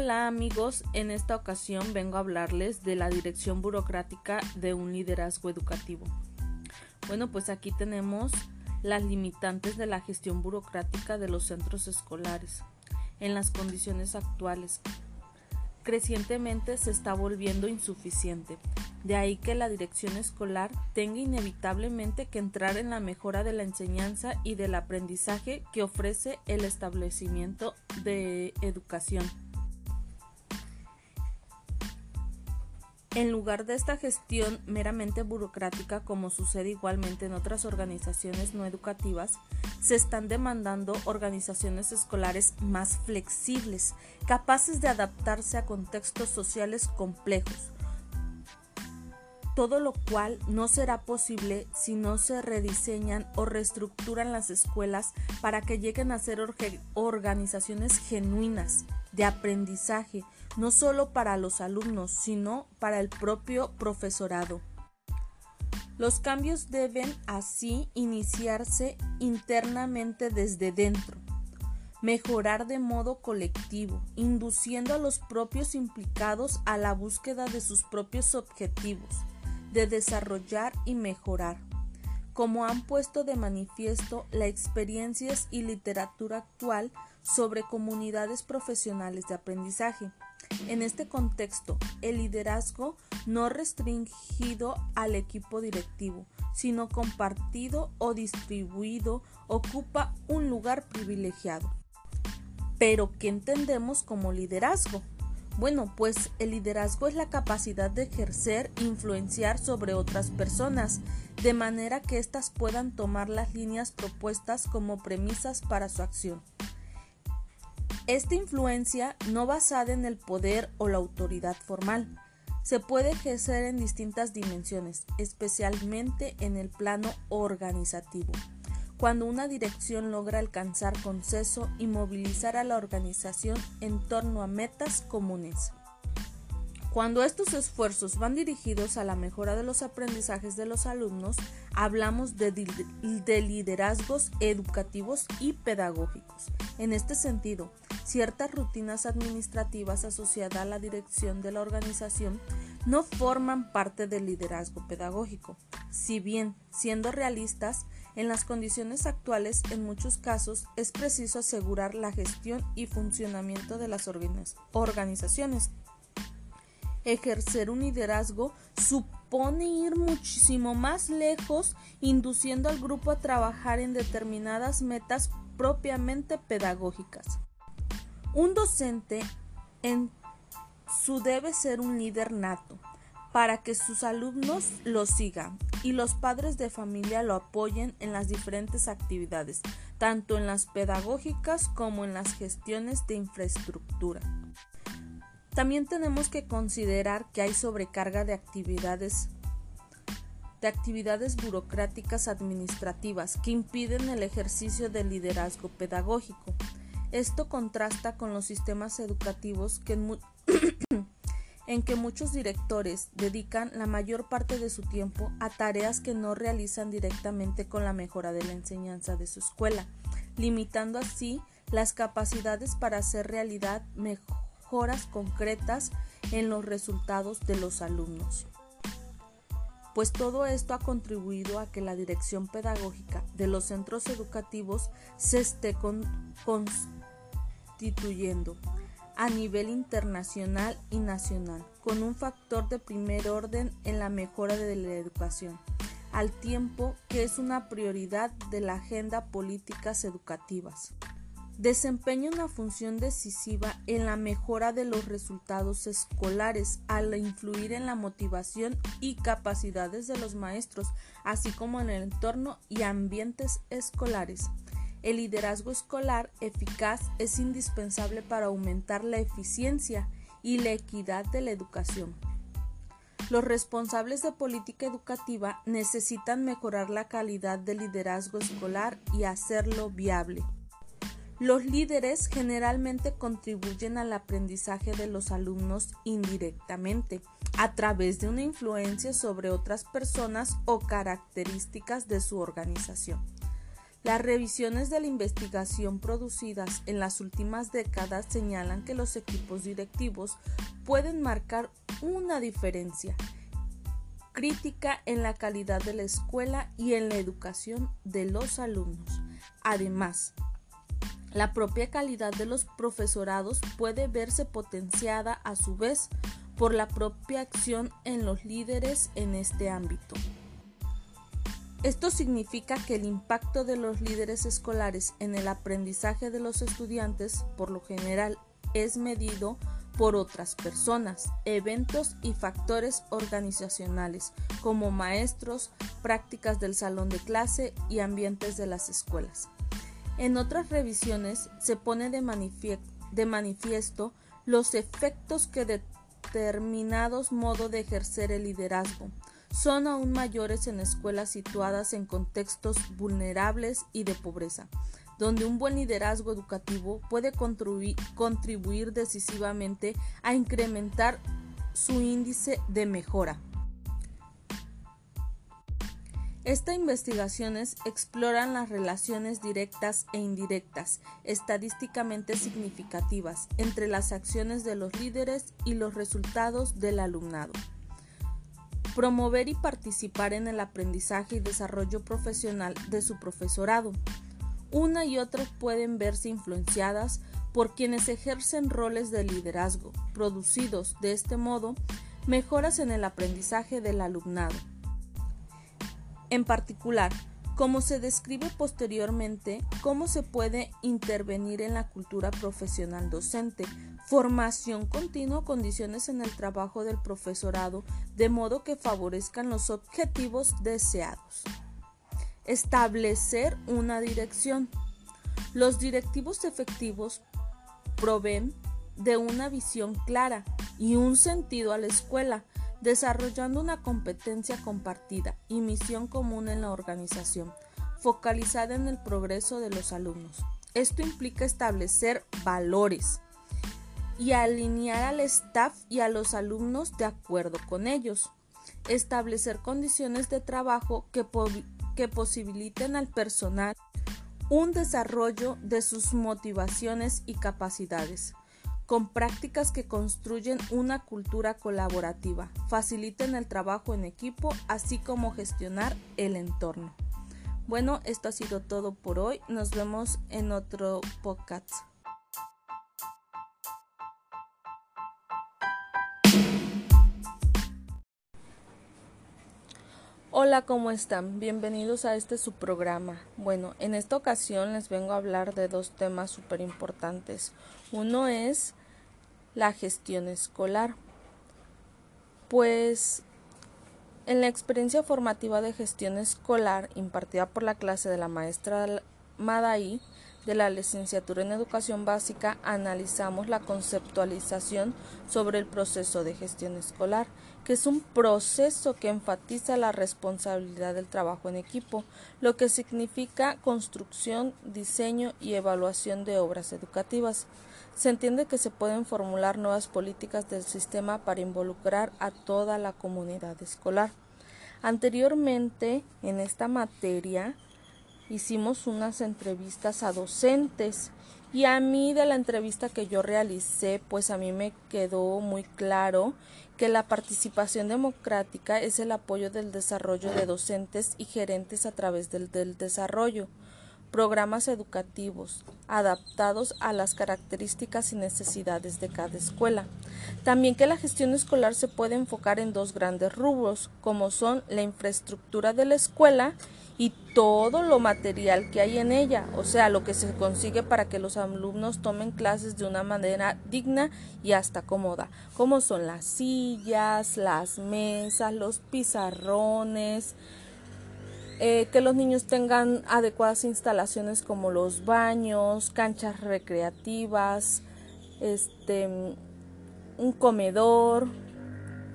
Hola amigos, en esta ocasión vengo a hablarles de la dirección burocrática de un liderazgo educativo. Bueno, pues aquí tenemos las limitantes de la gestión burocrática de los centros escolares en las condiciones actuales. Crecientemente se está volviendo insuficiente, de ahí que la dirección escolar tenga inevitablemente que entrar en la mejora de la enseñanza y del aprendizaje que ofrece el establecimiento de educación. En lugar de esta gestión meramente burocrática, como sucede igualmente en otras organizaciones no educativas, se están demandando organizaciones escolares más flexibles, capaces de adaptarse a contextos sociales complejos, todo lo cual no será posible si no se rediseñan o reestructuran las escuelas para que lleguen a ser organizaciones genuinas de aprendizaje, no solo para los alumnos, sino para el propio profesorado. Los cambios deben así iniciarse internamente desde dentro, mejorar de modo colectivo, induciendo a los propios implicados a la búsqueda de sus propios objetivos, de desarrollar y mejorar. Como han puesto de manifiesto las experiencias y literatura actual sobre comunidades profesionales de aprendizaje, en este contexto, el liderazgo no restringido al equipo directivo, sino compartido o distribuido, ocupa un lugar privilegiado. Pero, ¿qué entendemos como liderazgo? Bueno, pues el liderazgo es la capacidad de ejercer influenciar sobre otras personas, de manera que éstas puedan tomar las líneas propuestas como premisas para su acción. Esta influencia, no basada en el poder o la autoridad formal, se puede ejercer en distintas dimensiones, especialmente en el plano organizativo, cuando una dirección logra alcanzar consenso y movilizar a la organización en torno a metas comunes. Cuando estos esfuerzos van dirigidos a la mejora de los aprendizajes de los alumnos, hablamos de, liderazgos educativos y pedagógicos. En este sentido, ciertas rutinas administrativas asociadas a la dirección de la organización no forman parte del liderazgo pedagógico. Si bien, siendo realistas, en las condiciones actuales, en muchos casos, es preciso asegurar la gestión y funcionamiento de las organizaciones ejercer un liderazgo supone ir muchísimo más lejos, induciendo al grupo a trabajar en determinadas metas propiamente pedagógicas. Un docente en su debe ser un líder nato para que sus alumnos lo sigan y los padres de familia lo apoyen en las diferentes actividades, tanto en las pedagógicas como en las gestiones de infraestructura. También tenemos que considerar que hay sobrecarga de actividades de actividades burocráticas administrativas que impiden el ejercicio del liderazgo pedagógico. Esto contrasta con los sistemas educativos en, que muchos directores dedican la mayor parte de su tiempo a tareas que no realizan directamente con la mejora de la enseñanza de su escuela, limitando así las capacidades para hacer realidad mejor mejoras concretas en los resultados de los alumnos. Pues todo esto ha contribuido a que la dirección pedagógica de los centros educativos se esté a nivel internacional y nacional, con un factor de primer orden en la mejora de la educación, al tiempo que es una prioridad de la agenda políticas educativas desempeña una función decisiva en la mejora de los resultados escolares al influir en la motivación y capacidades de los maestros, así como en el entorno y ambientes escolares. El liderazgo escolar eficaz es indispensable para aumentar la eficiencia y la equidad de la educación. Los responsables de política educativa necesitan mejorar la calidad del liderazgo escolar y hacerlo viable. Los líderes generalmente contribuyen al aprendizaje de los alumnos indirectamente, a través de una influencia sobre otras personas o características de su organización. Las revisiones de la investigación producidas en las últimas décadas señalan que los equipos directivos pueden marcar una diferencia crítica en la calidad de la escuela y en la educación de los alumnos. Además, la propia calidad de los profesorados puede verse potenciada a su vez por la propia acción en los líderes en este ámbito. Esto significa que el impacto de los líderes escolares en el aprendizaje de los estudiantes, por lo general, es medido por otras personas, eventos y factores organizacionales, como maestros, prácticas del salón de clase y ambientes de las escuelas. En otras revisiones se pone de, manifiesto los efectos que determinados modos de ejercer el liderazgo, son aún mayores en escuelas situadas en contextos vulnerables y de pobreza, donde un buen liderazgo educativo puede contribuir decisivamente a incrementar su índice de mejora. Estas investigaciones exploran las relaciones directas e indirectas, estadísticamente significativas, entre las acciones de los líderes y los resultados del alumnado. Promover y participar en el aprendizaje y desarrollo profesional de su profesorado. Una y otra pueden verse influenciadas por quienes ejercen roles de liderazgo, producidos de este modo mejoras en el aprendizaje del alumnado. En particular, como se describe posteriormente, cómo se puede intervenir en la cultura profesional docente Formación continua, condiciones en el trabajo del profesorado, de modo que favorezcan los objetivos deseados. Establecer una dirección. Los directivos efectivos proveen de una visión clara y un sentido a la escuela, desarrollando una competencia compartida y misión común en la organización, focalizada en el progreso de los alumnos. Esto implica establecer valores, y alinear al staff y a los alumnos de acuerdo con ellos. Establecer condiciones de trabajo que, que posibiliten al personal un desarrollo de sus motivaciones y capacidades, con prácticas que construyen una cultura colaborativa, faciliten el trabajo en equipo, así como gestionar el entorno. Bueno, esto ha sido todo por hoy. Nos vemos en otro podcast. Hola, ¿cómo están? Bienvenidos a este su programa. Bueno, en esta ocasión les vengo a hablar de dos temas súper importantes. Uno es la gestión escolar. Pues en la experiencia formativa de gestión escolar impartida por la clase de la maestra Madaí de la licenciatura en educación básica analizamos la conceptualización sobre el proceso de gestión escolar que es un proceso que enfatiza la responsabilidad del trabajo en equipo, lo que significa construcción, diseño y evaluación de obras educativas. Se entiende que se pueden formular nuevas políticas del sistema para involucrar a toda la comunidad escolar. Anteriormente, en esta materia, hicimos unas entrevistas a docentes y a mí de la entrevista que yo realicé, pues a mí me quedó muy claro que la participación democrática es el apoyo del desarrollo de docentes y gerentes a través del, desarrollo programas educativos adaptados a las características y necesidades de cada escuela. También que la gestión escolar se puede enfocar en dos grandes rubros, como son la infraestructura de la escuela y todo lo material que hay en ella, o sea, lo que se consigue para que los alumnos tomen clases de una manera digna y hasta cómoda, como son las sillas, las mesas, los pizarrones, eh, que los niños tengan adecuadas instalaciones como los baños, canchas recreativas, este, un comedor,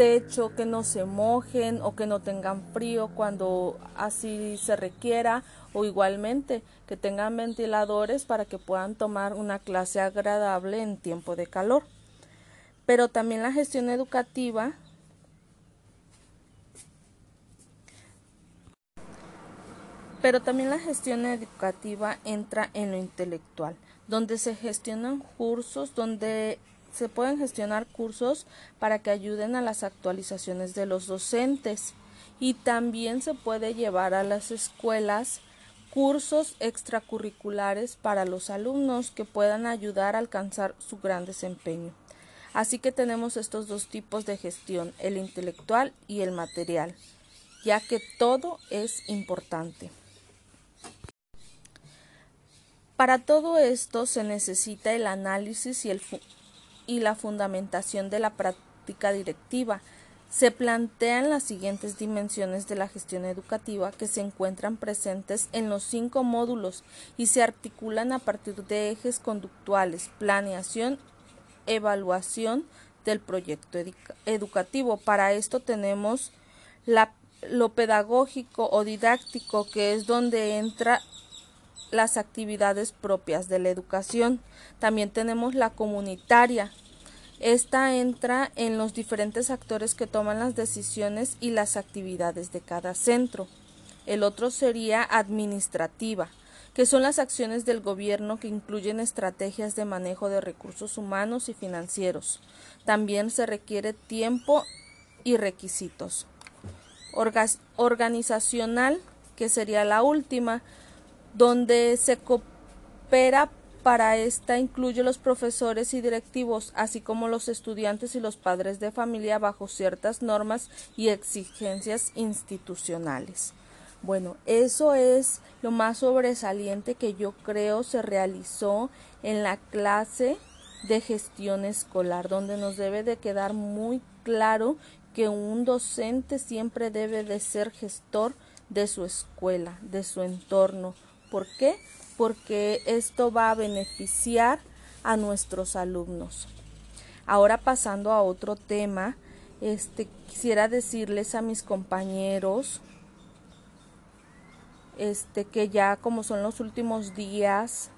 techo, que no se mojen o que no tengan frío cuando así se requiera o igualmente que tengan ventiladores para que puedan tomar una clase agradable en tiempo de calor. Pero también la gestión educativa Pero también la gestión educativa entra en lo intelectual, donde se gestionan cursos, donde se pueden gestionar cursos para que ayuden a las actualizaciones de los docentes y también se puede llevar a las escuelas cursos extracurriculares para los alumnos que puedan ayudar a alcanzar su gran desempeño. Así que tenemos estos dos tipos de gestión, el intelectual y el material, ya que todo es importante. Para todo esto se necesita el análisis y, el y la fundamentación de la práctica directiva, se plantean las siguientes dimensiones de la gestión educativa que se encuentran presentes en los cinco módulos y se articulan a partir de ejes conductuales, planeación, evaluación del proyecto educativo. Para esto tenemos lo pedagógico o didáctico, que es donde entra las actividades propias de la educación. También tenemos la comunitaria, esta entra en los diferentes actores que toman las decisiones y las actividades de cada centro. El otro sería administrativa, que son las acciones del gobierno que incluyen estrategias de manejo de recursos humanos y financieros. También se requiere tiempo y requisitos. organizacional, que sería la última, donde se coopera para esta incluye los profesores y directivos, así como los estudiantes y los padres de familia bajo ciertas normas y exigencias institucionales. Bueno, eso es lo más sobresaliente que yo creo se realizó en la clase de gestión escolar, donde nos debe de quedar muy claro que un docente siempre debe de ser gestor de su escuela, de su entorno. ¿Por qué? porque esto va a beneficiar a nuestros alumnos. Ahora pasando a otro tema, este quisiera decirles a mis compañeros este que ya como son los últimos días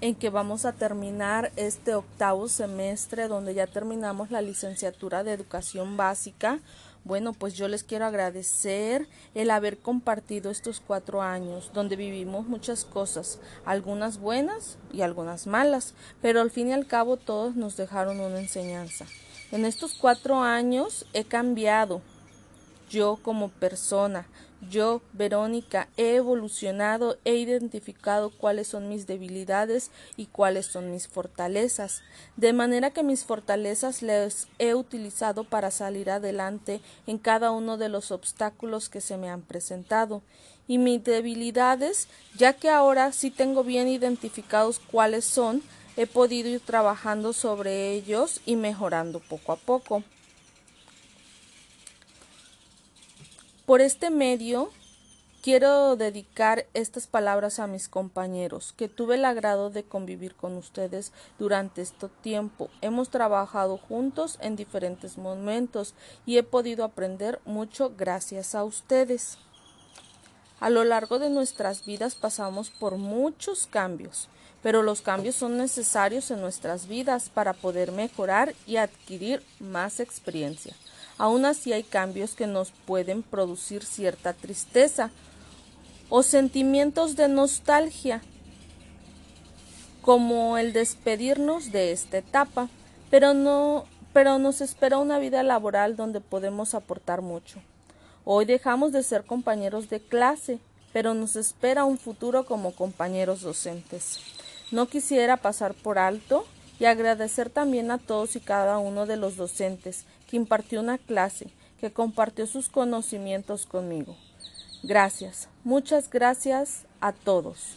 en que vamos a terminar este octavo semestre donde ya terminamos la licenciatura de educación básica bueno, pues yo les quiero agradecer el haber compartido estos cuatro años, donde vivimos muchas cosas, algunas buenas y algunas malas, pero al fin y al cabo todos nos dejaron una enseñanza. En estos cuatro años he cambiado yo como persona, yo, Verónica, he evolucionado, he identificado cuáles son mis debilidades y cuáles son mis fortalezas, de manera que mis fortalezas les he utilizado para salir adelante en cada uno de los obstáculos que se me han presentado, y mis debilidades, ya que ahora sí tengo bien identificados cuáles son, he podido ir trabajando sobre ellos y mejorando poco a poco. Por este medio quiero dedicar estas palabras a mis compañeros, que tuve el agrado de convivir con ustedes durante este tiempo. Hemos trabajado juntos en diferentes momentos y he podido aprender mucho gracias a ustedes. A lo largo de nuestras vidas pasamos por muchos cambios, pero los cambios son necesarios en nuestras vidas para poder mejorar y adquirir más experiencia. Aún así hay cambios que nos pueden producir cierta tristeza o sentimientos de nostalgia, como el despedirnos de esta etapa, pero no pero nos espera una vida laboral donde podemos aportar mucho. Hoy dejamos de ser compañeros de clase, pero nos espera un futuro como compañeros docentes. No quisiera pasar por alto y agradecer también a todos y cada uno de los docentes que impartió una clase, que compartió sus conocimientos conmigo. Gracias, muchas gracias a todos.